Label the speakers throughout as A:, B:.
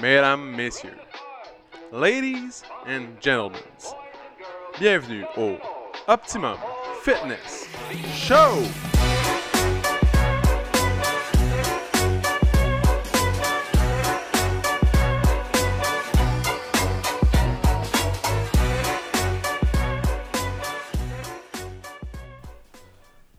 A: mesdames, messieurs, ladies and gentlemen, bienvenue au Optimum Fitness Show!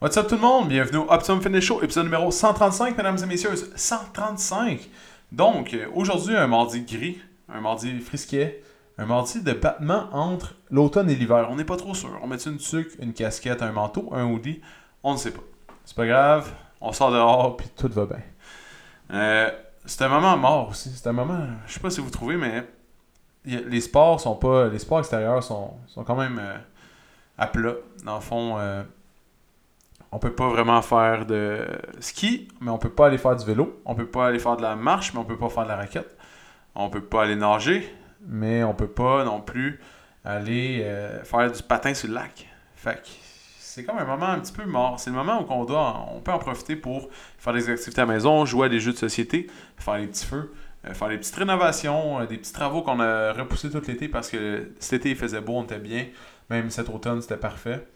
A: What's up tout le monde? Bienvenue au Optimum Fitness Show, épisode numéro 135, mesdames et messieurs. 135! Donc, aujourd'hui, un mardi gris, un mardi frisquet, un mardi de battement entre l'automne et l'hiver. On n'est pas trop sûr. On met une tuque, une casquette, un manteau, un hoodie? On ne sait pas. C'est pas grave, on sort dehors, puis tout va bien. Euh, c'est un moment mort aussi. C'est un moment, je sais pas si vous trouvez, mais les sports sont pas. Les sports extérieurs sont, sont quand même euh, à plat. Dans le fond, euh, on peut pas vraiment faire de ski, mais on peut pas aller faire du vélo. On peut pas aller faire de la marche, mais on peut pas faire de la raquette. On peut pas aller nager, mais on peut pas non plus aller euh, faire du patin sur le lac. Fait que c'est comme un moment un petit peu mort. C'est le moment où on doit, peut en profiter pour faire des activités à la maison, jouer à des jeux de société, faire des petits feux, euh, faire des petites rénovations, euh, des petits travaux qu'on a repoussés tout l'été parce que cet été il faisait beau, on était bien. Même cet automne, c'était parfait.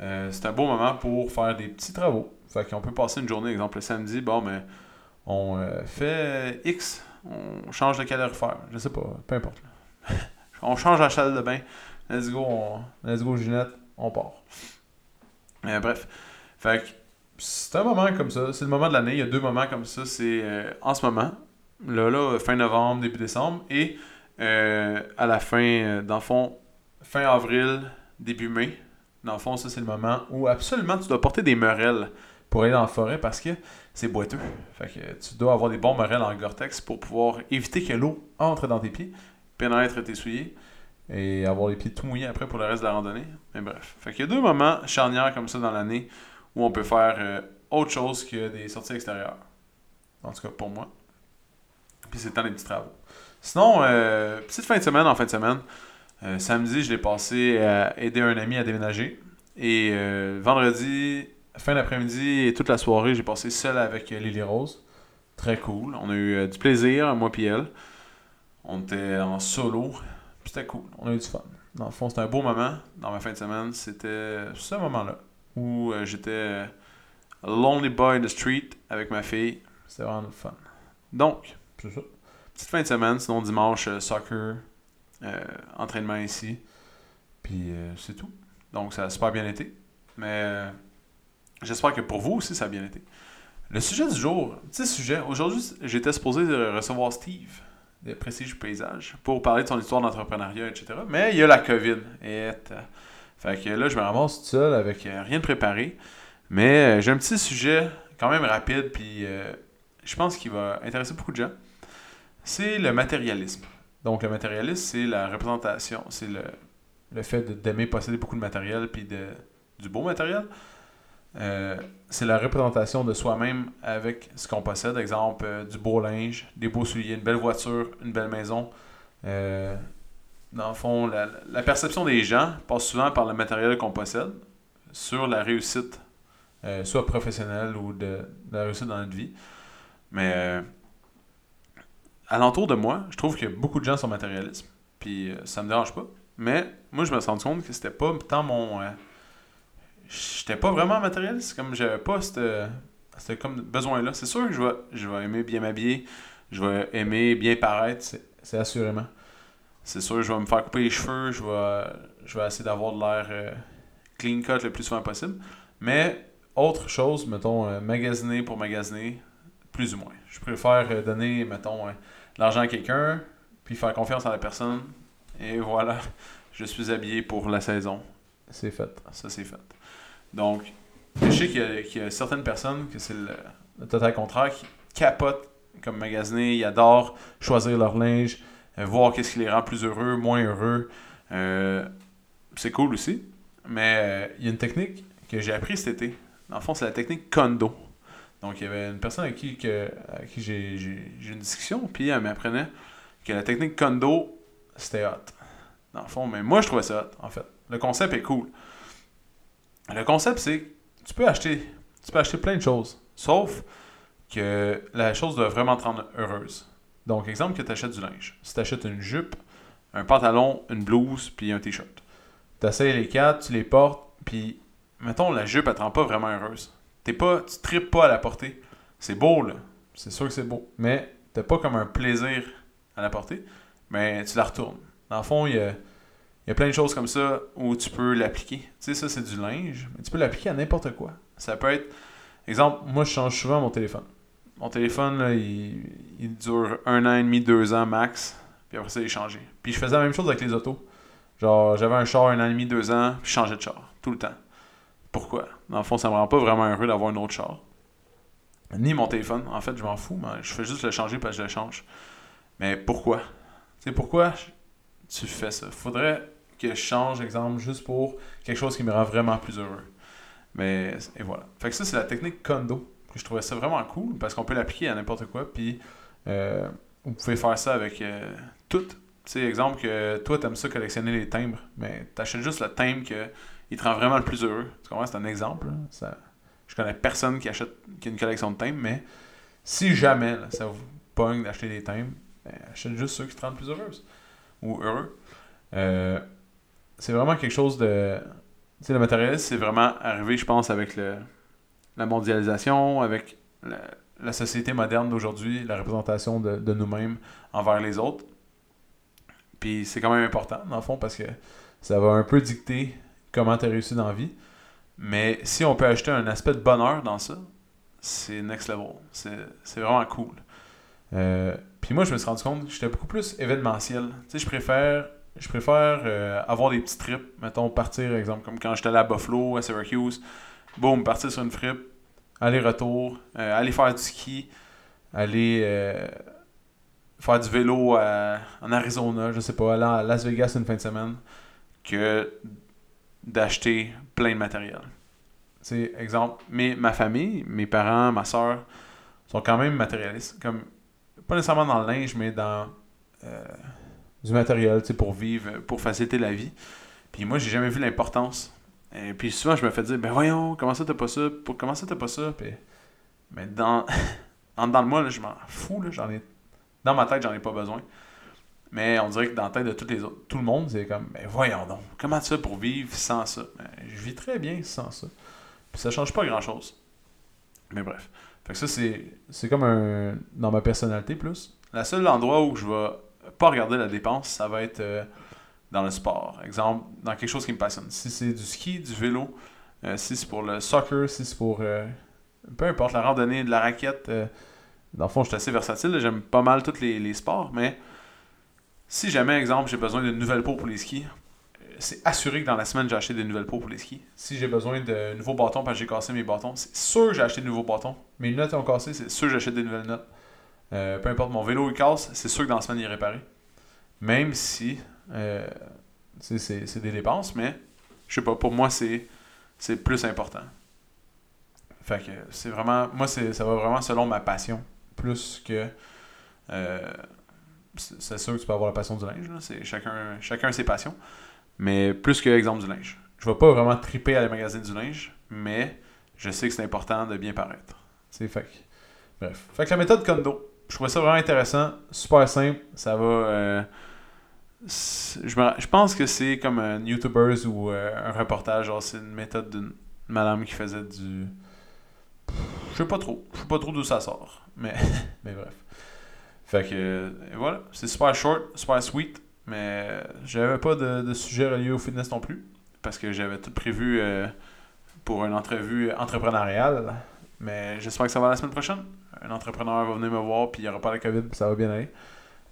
A: Euh, c'est un beau moment pour faire des petits travaux. Fait qu'on peut passer une journée, exemple le samedi, bon, mais on euh, fait X, on change de calorifère, je sais pas, peu importe. on change la salle de bain, let's go, on- let's go Ginette, on part. Euh, bref, fait que c'est un moment comme ça, c'est le moment de l'année, il y a deux moments comme ça, c'est en ce moment, là, là, fin novembre, début décembre, et à la fin, dans le fond, fin avril, début mai, dans le fond, ça, c'est le moment où absolument tu dois porter des merelles pour aller dans la forêt parce que c'est boiteux. Fait que tu dois avoir des bons merelles en Gore-Tex pour pouvoir éviter que l'eau entre dans tes pieds, pénètre tes souliers et avoir les pieds tout mouillés après pour le reste de la randonnée. Mais bref. Fait qu'il y a deux moments charnières comme ça dans l'année où on peut faire euh, autre chose que des sorties extérieures. En tout cas, pour moi. Puis c'est le temps des petits travaux. Sinon, euh, petite fin de semaine en fin de semaine. Euh, samedi, je l'ai passé à aider un ami à déménager. Et euh, vendredi, fin d'après-midi et toute la soirée, j'ai passé seul avec euh, Lily Rose. Très cool. On a eu du plaisir, moi puis elle. On était en solo. C'était cool. On a eu du fun. Dans le fond, c'était un beau moment dans ma fin de semaine. C'était ce moment-là où j'étais lonely boy in the street avec ma fille. C'était vraiment le fun. Donc, c'est ça. Petite fin de semaine. Sinon, dimanche, soccer, entraînement ici. Puis euh, c'est tout. Donc ça a super bien été. Mais euh, j'espère que pour vous aussi ça a bien été. Le sujet du jour, petit sujet. Aujourd'hui, j'étais supposé euh, recevoir Steve de Prestige Paysage pour parler de son histoire d'entrepreneuriat, etc. Mais il y a la COVID. Et, euh, fait que là, je me ramasse tout seul avec euh, rien de préparé. Mais euh, j'ai un petit sujet quand même rapide, puis euh, je pense qu'il va intéresser beaucoup de gens. C'est le matérialisme. Donc, le matérialisme, c'est la représentation, c'est le, le fait d'aimer posséder beaucoup de matériel puis de, du beau matériel. Euh, c'est la représentation de soi-même avec ce qu'on possède. Exemple, euh, du beau linge, des beaux souliers, une belle voiture, une belle maison. Euh, dans le fond, la, perception des gens passe souvent par le matériel qu'on possède sur la réussite, soit professionnelle ou de, de la réussite dans notre vie. Mais alentour de moi, je trouve que beaucoup de gens sont matérialistes. Puis euh, ça me dérange pas. Mais moi, je me suis rendu compte que c'était pas tant mon. euh, J'étais pas vraiment matérialiste. Comme j'avais pas c'était comme besoin-là. C'est sûr que je vais, je vais aimer bien m'habiller. Je vais aimer bien paraître. C'est, assurément. C'est sûr, je vais me faire couper les cheveux. Je vais, je vais essayer d'avoir de l'air euh, clean cut le plus souvent possible. Mais autre chose, mettons, euh, magasiner pour magasiner, plus ou moins. Je préfère euh, donner, mettons, euh, l'argent à quelqu'un, puis faire confiance à la personne. Et voilà, je suis habillé pour la saison. C'est fait. Ça, c'est fait. Donc, je sais qu'il y, a- qu'il y a certaines personnes que c'est le, le total contraire qui capotent comme magasiner, ils adorent choisir leur linge, euh, voir qu'est-ce qui les rend plus heureux, moins heureux. Euh, c'est cool aussi. Mais euh, il y a une technique que j'ai appris cet été. Dans le fond, c'est la technique Kondo. Donc, il y avait une personne avec qui, que, qui j'ai, eu une discussion, puis elle m'apprenait que la technique Kondo, c'était hot. Dans le fond, mais moi, je trouvais ça hot, en fait. Le concept est cool. Le concept, c'est que tu peux acheter, tu peux acheter plein de choses, sauf que la chose doit vraiment te rendre heureuse. Donc, exemple que tu achètes du linge. Si tu achètes une jupe, un pantalon, une blouse, puis un t-shirt. Tu les quatre, tu les portes, puis, mettons, la jupe, elle te rend pas vraiment heureuse. T'es pas, tu tripes pas à la porter. C'est beau, là. C'est sûr que c'est beau. Mais t'as pas comme un plaisir à la porter. Mais tu la retournes. Dans le fond, il y a, y a plein de choses comme ça où tu peux l'appliquer. Tu sais, ça, c'est du linge, mais tu peux l'appliquer à n'importe quoi. Ça peut être, exemple, moi, je change souvent mon téléphone. Mon téléphone, là, il, il dure un an et demi, deux ans max. Puis après ça, il est changé. Puis je faisais la même chose avec les autos. Genre, j'avais un char un an et demi, deux ans, puis je changeais de char. Tout le temps. Pourquoi? Dans le fond, ça me rend pas vraiment heureux d'avoir un autre char. Ni mon téléphone. En fait, je m'en fous, mais je fais juste le changer parce que je le change. Mais pourquoi? Sais, pourquoi tu fais ça? Faudrait que je change, exemple, juste pour quelque chose qui me rend vraiment plus heureux. Mais, et voilà. Fait que ça, c'est la technique condo. Je trouvais ça vraiment cool parce qu'on peut l'appliquer à n'importe quoi. Puis, euh, vous pouvez faire ça avec euh, tout. Tu sais, exemple que toi, t'aimes ça collectionner les timbres, mais t'achètes juste le timbre que il te rend vraiment le plus heureux. Tu comprends? C'est un exemple. Ça, je connais personne qui achète qui a une collection de timbres, mais si jamais ça vous pogne d'acheter des timbres, ben, achète juste ceux qui te rendent plus heureuse ou heureux. Euh, c'est vraiment quelque chose de. Tu sais, le matérialisme, c'est vraiment arrivé, je pense, avec le, la mondialisation, avec la, société moderne d'aujourd'hui, la représentation de, de nous-mêmes envers les autres. Puis c'est quand même important, dans le fond, parce que ça va un peu dicter comment tu as réussi dans la vie. Mais si on peut ajouter un aspect de bonheur dans ça, c'est next level. C'est vraiment cool. Euh, puis moi, je me suis rendu compte que j'étais beaucoup plus événementiel. Tu sais, je préfère, je préfère euh, avoir des petits trips. Mettons, partir, exemple, comme quand j'étais à Buffalo, à Syracuse. Boum, partir sur une trip, aller-retour, euh, aller faire du ski, aller faire du vélo en Arizona, je sais pas, aller à Las Vegas une fin de semaine. Que d'acheter plein de matériel. C'est exemple, mais ma famille, mes parents, ma soeur sont quand même matérialistes. Comme, pas nécessairement dans le linge, mais dans euh, du matériel pour vivre, pour faciliter la vie. Puis moi, j'ai jamais vu l'importance. Et puis souvent, je me fais dire, ben voyons, comment ça t'as pas ça? Pour, comment ça t'as pas ça? Mais dans, dans le mois, je m'en fous. j'en ai, dans ma tête, j'en ai pas besoin. Mais on dirait que dans la tête de les autres, tout le monde, c'est comme, mais voyons donc, comment tu fais pour vivre sans ça? Ben, je vis très bien sans ça. Puis ça change pas grand chose. Mais bref. Fait que ça, c'est comme un. dans ma personnalité plus. La seule endroit où je vais pas regarder la dépense, ça va être euh, dans le sport. Exemple, dans quelque chose qui me passionne. Si c'est du ski, du vélo, euh, si c'est pour le soccer, si c'est pour. Euh, peu importe, la randonnée, de la raquette. dans le fond, je suis assez versatile. J'aime pas mal tous les sports, mais si jamais, exemple, j'ai besoin de nouvelles peaux pour les skis, c'est assuré que dans la semaine, j'ai acheté des nouvelles peaux pour les skis. Si j'ai besoin de nouveaux bâtons parce que j'ai cassé mes bâtons, c'est sûr que j'ai acheté de nouveaux bâtons. Mes notes ont cassé, c'est sûr que j'achète des nouvelles notes. Euh, peu importe, mon vélo il casse, c'est sûr que dans la semaine, il est réparé. Même si euh, c'est des dépenses, mais je sais pas, pour moi, c'est plus important. Fait que c'est vraiment, moi, ça va vraiment selon ma passion, plus que. Euh, c'est sûr que tu peux avoir la passion du linge. C'est chacun, chacun ses passions. Mais plus que l'exemple du linge. Je ne vais pas vraiment triper à les magasins du linge, mais je sais que c'est important de bien paraître. C'est fait. Bref. Fait que la méthode Kondo, je trouvais ça vraiment intéressant, super simple. Ça va. Euh, je, pense que c'est comme un YouTuber ou euh, un reportage. c'est une méthode d'une madame qui faisait du. Je sais pas trop. Je sais pas trop d'où ça sort. Mais, mais bref. Fait que voilà, c'est super short, super sweet, mais j'avais pas de, de, sujet relié au fitness non plus, parce que j'avais tout prévu euh, pour une entrevue entrepreneuriale. Mais j'espère que ça va la semaine prochaine. Un entrepreneur va venir me voir, puis il n'y aura pas la COVID, puis ça va bien aller.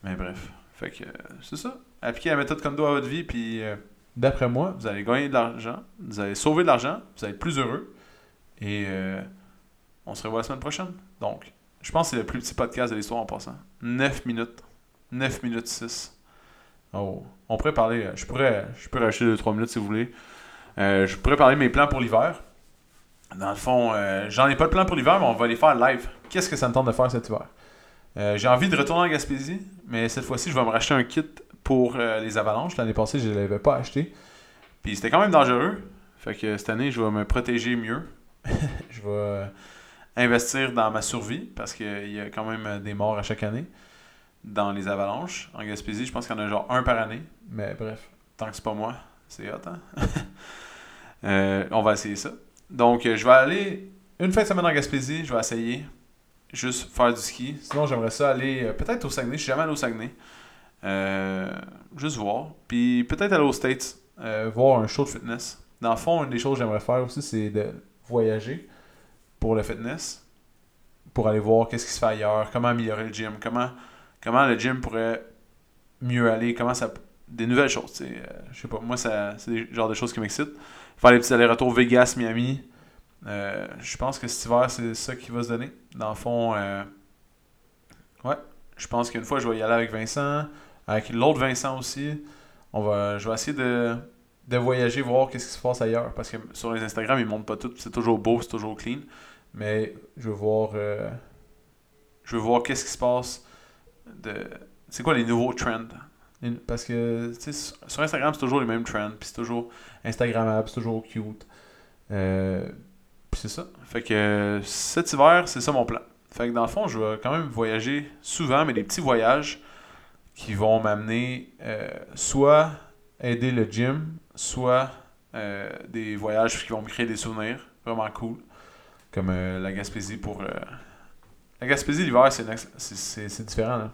A: Mais bref, fait que c'est ça. Appliquez la méthode Kondo à votre vie, puis euh, d'après moi, vous allez gagner de l'argent, vous allez sauver de l'argent, vous allez être plus heureux, et euh, on se revoit la semaine prochaine. Donc, je pense que c'est le plus petit podcast de l'histoire en passant. 9 minutes. 9 minutes 6. Oh. On pourrait parler. Euh, je pourrais, je peux racheter 2-3 minutes si vous voulez. Euh, je pourrais parler de mes plans pour l'hiver. Dans le fond, euh, j'en ai pas de plan pour l'hiver, mais on va les faire live. Qu'est-ce que ça me tente de faire cet hiver? j'ai envie de retourner en Gaspésie, mais cette fois-ci, je vais me racheter un kit pour les avalanches. L'année passée, je ne l'avais pas acheté. Puis c'était quand même dangereux. Fait que cette année, je vais me protéger mieux. je vais investir dans ma survie parce qu'il y a quand même des morts à chaque année. dans les avalanches. En Gaspésie, je pense qu'il y en a genre un par année. Mais bref, tant que c'est pas moi, c'est hot, hein? Euh, on va essayer ça. Donc, je vais aller une fin de semaine en Gaspésie, je vais essayer. Juste faire du ski. Sinon, j'aimerais ça aller euh, peut-être au Saguenay. Je suis jamais allé au Saguenay. Euh, juste voir. Puis peut-être aller aux States. voir un show de fitness. Dans le fond, une des choses que j'aimerais faire aussi, c'est de voyager pour le fitness. Pour aller voir qu'est-ce qui se fait ailleurs, comment améliorer le gym, comment, comment le gym pourrait mieux aller, comment ça. Des nouvelles choses. Euh, je sais pas, moi, ça, c'est des de choses qui m'excitent. Faire les petits allers-retours Vegas, Miami. Euh, je pense que cet hiver, c'est ça qui va se donner. Dans le fond, euh, ouais, je pense qu'une fois, je vais y aller avec Vincent, avec l'autre Vincent aussi. On va, je vais essayer de, de voyager, voir qu'est-ce qui se passe ailleurs. Parce que sur les Instagram, ils montrent pas tout. C'est toujours beau, c'est toujours clean. Mais je veux voir, euh, je veux voir qu'est-ce qui se passe. De, c'est quoi les nouveaux trends? Parce que sur Instagram, c'est toujours les mêmes trends. Puis c'est toujours Instagrammable, c'est toujours cute. Euh, puis c'est ça. Fait que cet hiver, c'est ça mon plan. Fait que dans le fond, je vais quand même voyager souvent, mais des petits voyages qui vont m'amener euh, soit aider le gym, soit euh, des voyages qui vont me créer des souvenirs vraiment cool. Comme euh, la Gaspésie pour. Euh, la Gaspésie l'hiver, c'est différent.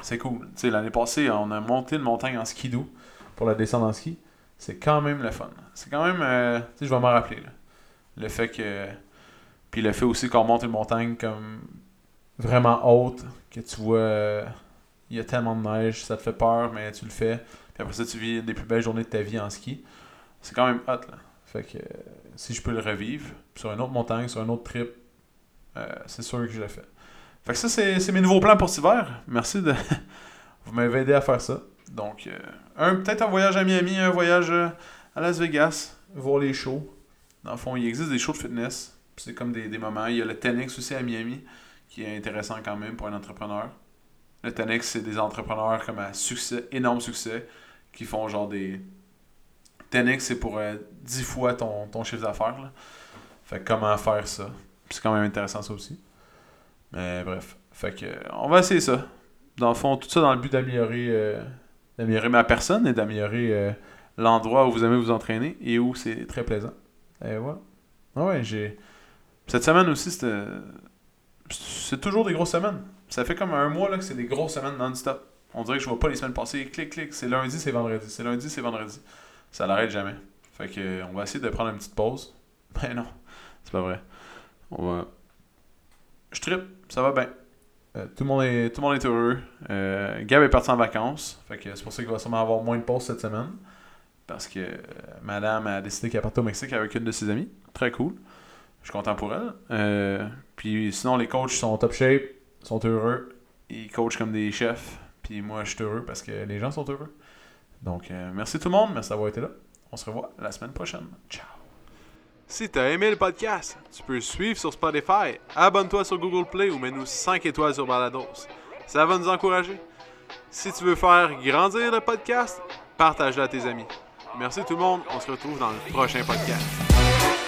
A: C'est cool. L'année passée, on a monté une montagne en ski doux pour la descente en ski. C'est quand même le fun. C'est quand même. je vais m'en rappeler. Le fait que. Puis le fait aussi qu'on monte une montagne comme vraiment haute, que tu vois. Il y a tellement de neige, ça te fait peur, mais tu le fais après ça, tu vis une des plus belles journées de ta vie en ski. C'est quand même hot, là. Fait que si je peux le revivre sur une autre montagne, sur un autre trip, euh, c'est sûr que je le fais. Fait que ça, c'est mes nouveaux plans pour cet hiver. Merci de. Vous m'avez aidé à faire ça. Donc, euh, un peut-être un voyage à Miami, un voyage euh, à Las Vegas, voir les shows. Dans le fond, il existe des shows de fitness. C'est comme des, des moments. Il y a le Tenix aussi à Miami, qui est intéressant quand même pour un entrepreneur. Le Tenix, c'est des entrepreneurs comme à succès, énorme succès, qui font genre des. 10 c'est pour 10 euh, fois ton, ton chiffre d'affaires. Fait que comment faire ça? C'est quand même intéressant ça aussi. Mais bref. Fait que on va essayer ça. Dans le fond, tout ça dans le but d'améliorer euh, d'améliorer ma personne et d'améliorer euh, l'endroit où vous aimez vous entraîner et où c'est très plaisant. Et voilà. Ah ouais, j'ai. Cette semaine aussi. C'est toujours des grosses semaines. Ça fait comme un mois là, que c'est des grosses semaines non-stop. On dirait que je vois pas les semaines passer. Clic, clic. C'est lundi, c'est vendredi. C'est lundi, c'est vendredi. Ça n'arrête jamais. Fait que on va essayer de prendre une petite pause. Ben non, c'est pas vrai. On va. Je tripe, ça va bien. Euh, tout, le monde est, tout le monde est heureux. Euh, Gab est parti en vacances. Fait que c'est pour ça qu'il va sûrement avoir moins de pause cette semaine. Parce que euh, madame a décidé qu'elle partait au Mexique avec une de ses amies. Très cool. Je suis content pour elle. puis sinon, les coachs sont top shape, sont heureux. Ils coachent comme des chefs. Puis moi, je suis heureux parce que les gens sont heureux. Donc, euh, merci tout le monde. Merci d'avoir été là. On se revoit la semaine prochaine. Ciao. Si tu as aimé le podcast, tu peux suivre sur Spotify, abonne-toi sur Google Play ou mets-nous 5 étoiles sur Balados. Ça va nous encourager. Si tu veux faire grandir le podcast, partage-le à tes amis. Merci tout le monde. On se retrouve dans le prochain podcast.